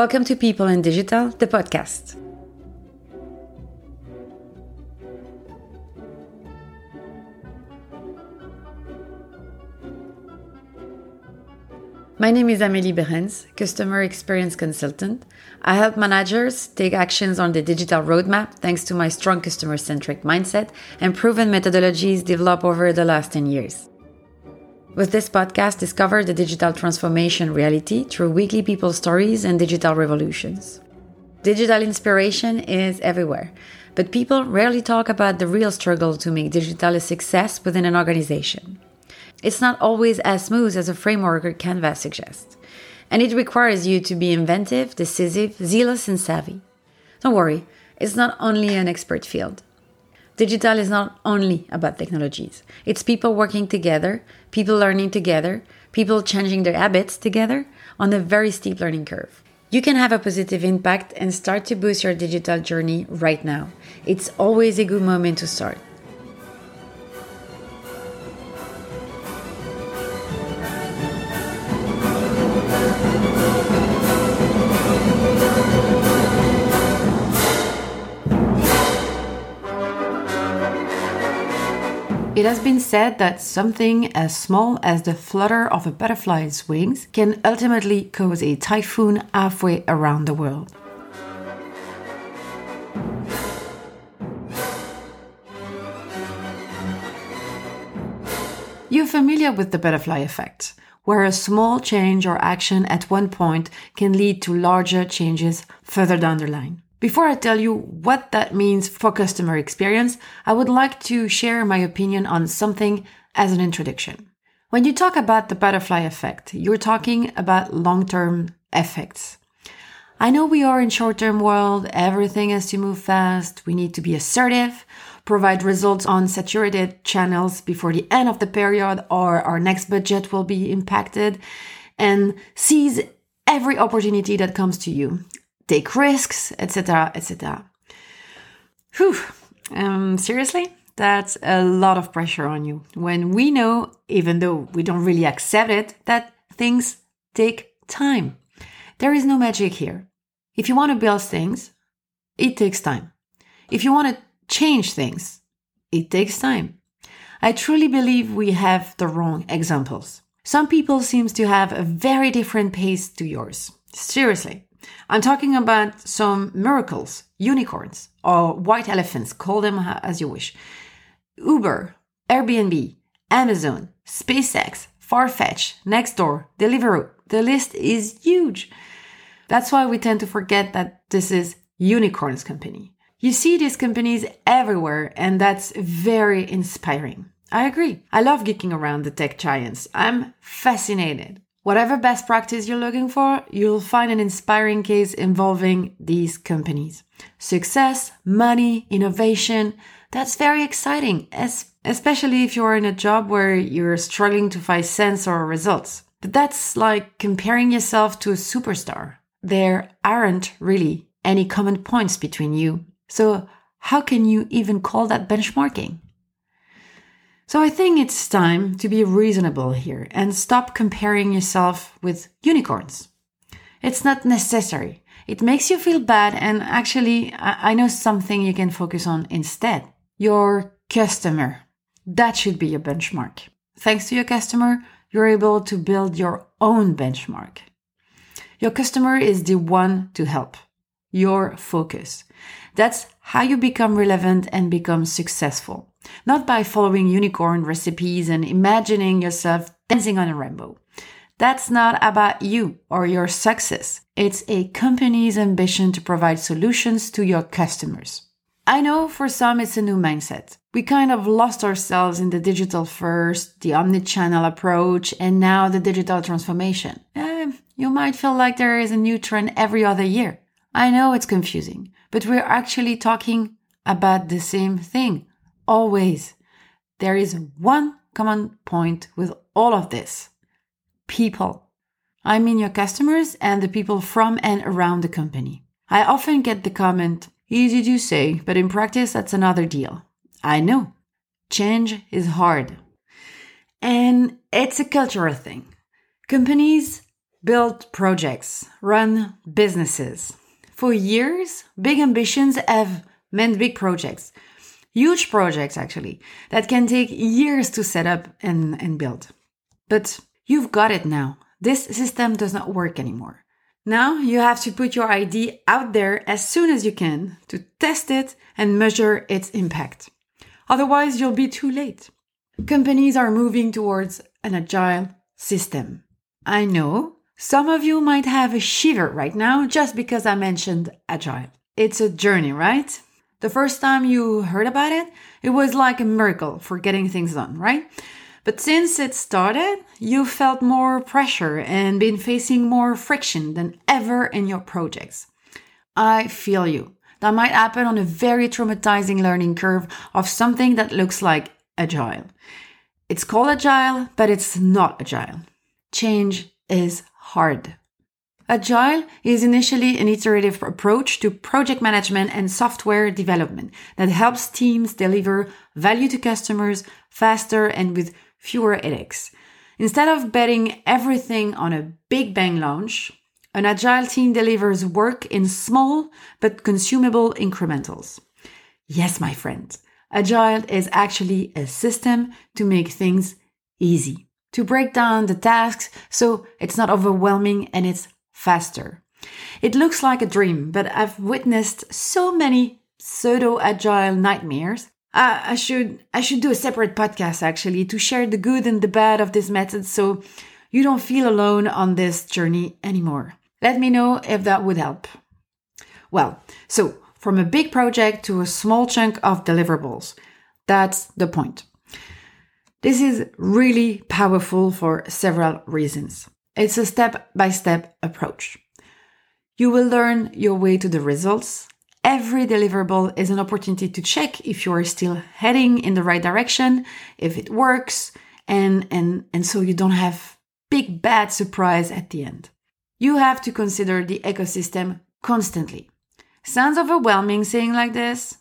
Welcome to People in Digital, the podcast. My name is Amélie Beerens, Customer Experience Consultant. I help managers take actions on the digital roadmap thanks to my strong customer centric mindset and proven methodologies developed over the last 10 years. With this podcast, discover the digital transformation reality through weekly people stories and digital revolutions. Digital inspiration is everywhere, but people rarely talk about the real struggle to make digital a success within an organization. It's not always as smooth as a framework or canvas suggests, and it requires you to be inventive, decisive, zealous, and savvy. Don't worry, it's not only an expert field. Digital is not only about technologies. It's people working together, people learning together, people changing their habits together on a very steep learning curve. You can have a positive impact and start to boost your digital journey right now. It's always a good moment to start. It has been said that something as small as the flutter of a butterfly's wings can ultimately cause a typhoon halfway around the world. You're familiar with the butterfly effect, where a small change or action at one point can lead to larger changes further down the line. Before I tell you what that means for customer experience, I would like to share my opinion on something as an introduction. When you talk about the butterfly effect, you're talking about long-term effects. I know we are in short-term world, everything has to move fast, we need to be assertive, provide results on saturated channels before the end of the period or our next budget will be impacted and seize every opportunity that comes to you take risks, etc., etc. Whew. Um, seriously, that's a lot of pressure on you when we know, even though we don't really accept it, that things take time. There is no magic here. If you want to build things, it takes time. If you want to change things, it takes time. I truly believe we have the wrong examples. Some people seems to have a very different pace to yours. Seriously. I'm talking about some miracles, unicorns, or white elephants, call them as you wish. Uber, Airbnb, Amazon, SpaceX, Farfetch, Nextdoor, Deliveroo. The list is huge. That's why we tend to forget that this is unicorns company. You see these companies everywhere and that's very inspiring. I agree. I love geeking around the tech giants. I'm fascinated. Whatever best practice you're looking for, you'll find an inspiring case involving these companies. Success, money, innovation, that's very exciting, especially if you're in a job where you're struggling to find sense or results. But that's like comparing yourself to a superstar. There aren't really any common points between you. So how can you even call that benchmarking? So I think it's time to be reasonable here and stop comparing yourself with unicorns. It's not necessary. It makes you feel bad. And actually, I know something you can focus on instead. Your customer. That should be your benchmark. Thanks to your customer, you're able to build your own benchmark. Your customer is the one to help. Your focus. That's how you become relevant and become successful not by following unicorn recipes and imagining yourself dancing on a rainbow. That's not about you or your success. It's a company's ambition to provide solutions to your customers. I know for some it's a new mindset. We kind of lost ourselves in the digital first, the omni-channel approach, and now the digital transformation. Eh, you might feel like there is a new trend every other year. I know it's confusing, but we're actually talking about the same thing always. There is one common point with all of this people. I mean your customers and the people from and around the company. I often get the comment, easy to say, but in practice, that's another deal. I know. Change is hard. And it's a cultural thing. Companies build projects, run businesses. For years, big ambitions have meant big projects, huge projects actually, that can take years to set up and, and build. But you've got it now. This system does not work anymore. Now you have to put your idea out there as soon as you can to test it and measure its impact. Otherwise, you'll be too late. Companies are moving towards an agile system. I know some of you might have a shiver right now just because I mentioned agile. It's a journey, right? The first time you heard about it, it was like a miracle for getting things done, right? But since it started, you felt more pressure and been facing more friction than ever in your projects. I feel you. That might happen on a very traumatizing learning curve of something that looks like agile. It's called agile, but it's not agile. Change is hard. Agile is initially an iterative approach to project management and software development that helps teams deliver value to customers faster and with fewer headaches. Instead of betting everything on a big bang launch, an agile team delivers work in small but consumable incrementals. Yes, my friend, agile is actually a system to make things easy, to break down the tasks so it's not overwhelming and it's faster. It looks like a dream, but I've witnessed so many pseudo agile nightmares uh, I should I should do a separate podcast actually to share the good and the bad of this method so you don't feel alone on this journey anymore. Let me know if that would help. Well, so from a big project to a small chunk of deliverables. That's the point. This is really powerful for several reasons. It's a step by step approach. You will learn your way to the results Every deliverable is an opportunity to check if you are still heading in the right direction, if it works, and, and, and so you don't have big bad surprise at the end. You have to consider the ecosystem constantly. Sounds overwhelming saying like this,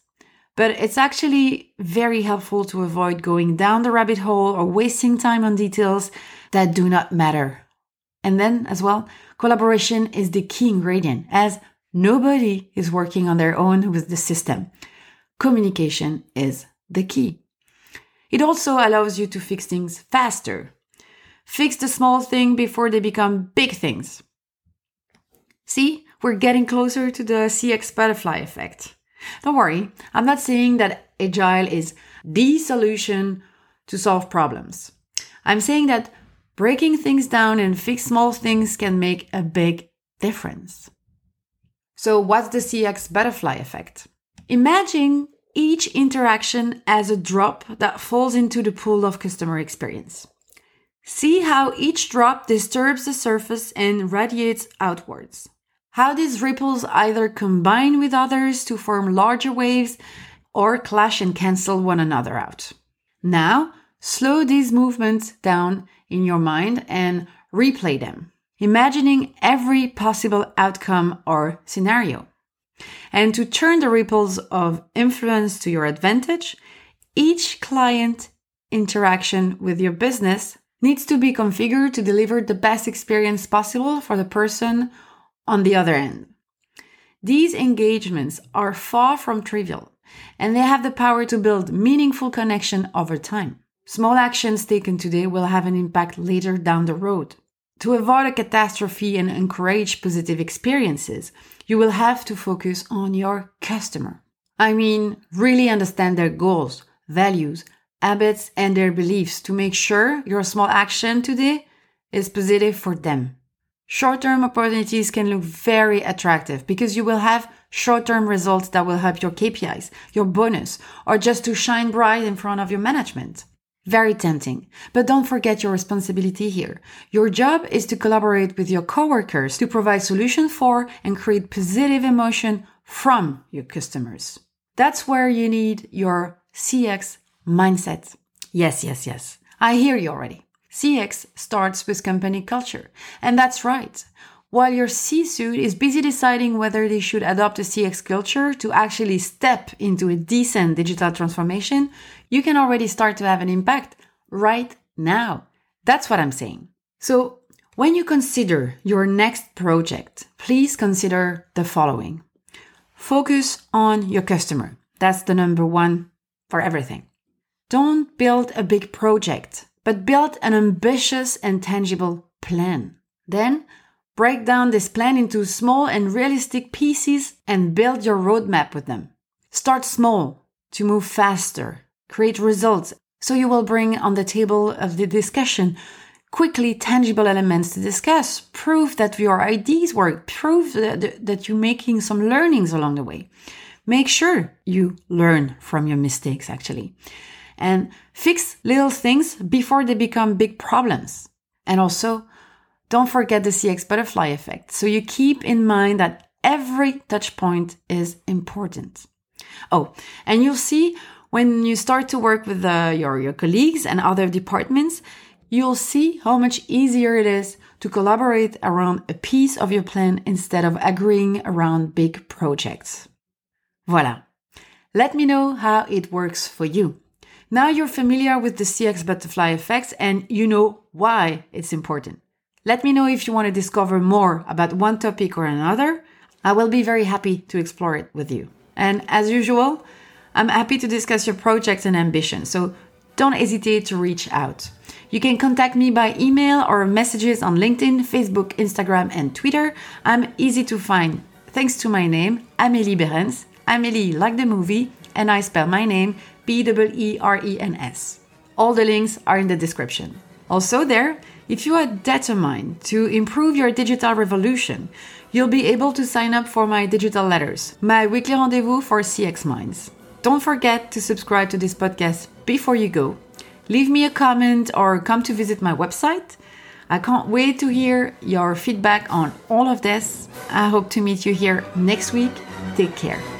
but it's actually very helpful to avoid going down the rabbit hole or wasting time on details that do not matter. And then, as well, collaboration is the key ingredient, as Nobody is working on their own with the system. Communication is the key. It also allows you to fix things faster. Fix the small thing before they become big things. See, we're getting closer to the CX butterfly effect. Don't worry, I'm not saying that agile is the solution to solve problems. I'm saying that breaking things down and fix small things can make a big difference. So, what's the CX butterfly effect? Imagine each interaction as a drop that falls into the pool of customer experience. See how each drop disturbs the surface and radiates outwards. How these ripples either combine with others to form larger waves or clash and cancel one another out. Now, slow these movements down in your mind and replay them imagining every possible outcome or scenario. And to turn the ripples of influence to your advantage, each client interaction with your business needs to be configured to deliver the best experience possible for the person on the other end. These engagements are far from trivial and they have the power to build meaningful connection over time. Small actions taken today will have an impact later down the road. To avoid a catastrophe and encourage positive experiences, you will have to focus on your customer. I mean, really understand their goals, values, habits, and their beliefs to make sure your small action today is positive for them. Short term opportunities can look very attractive because you will have short term results that will help your KPIs, your bonus, or just to shine bright in front of your management. Very tempting. But don't forget your responsibility here. Your job is to collaborate with your coworkers to provide solutions for and create positive emotion from your customers. That's where you need your CX mindset. Yes, yes, yes. I hear you already. CX starts with company culture. And that's right. While your C suite is busy deciding whether they should adopt a CX culture to actually step into a decent digital transformation, you can already start to have an impact right now. That's what I'm saying. So, When you consider your next project, please consider the following. Focus on your customer. That's the number one for everything. Don't build a big project, but build an ambitious and tangible plan. Then break down this plan into small and realistic pieces and build your roadmap with them. Start small to move faster, create results, so you will bring on the table of the discussion quickly tangible elements to discuss, prove that your ideas work, prove that, that you're making some learnings along the way. Make sure you learn from your mistakes actually and fix little things before they become big problems. And also, don't forget the CX butterfly effect. So you keep in mind that every touch point is important. Oh, and you'll see when you start to work with uh, your, your colleagues and other departments, you'll see how much easier it is to collaborate around a piece of your plan instead of agreeing around big projects. Voila. Let me know how it works for you. Now you're familiar with the CX butterfly effects and you know why it's important. Let me know if you want to discover more about one topic or another. I will be very happy to explore it with you. And as usual, I'm happy to discuss your projects and ambitions, so don't hesitate to reach out. You can contact me by email or messages on LinkedIn, Facebook, Instagram, and Twitter. I'm easy to find thanks to my name, Amélie Beerens. Amélie, like the movie, and I spell my name B E E R E N S. All the links are in the description. Also, there, if you are determined to improve your digital revolution, you'll be able to sign up for my digital letters, my weekly rendezvous for CX Minds. Don't forget to subscribe to this podcast before you go. Leave me a comment or come to visit my website. I can't wait to hear your feedback on all of this. I hope to meet you here next week. Take care.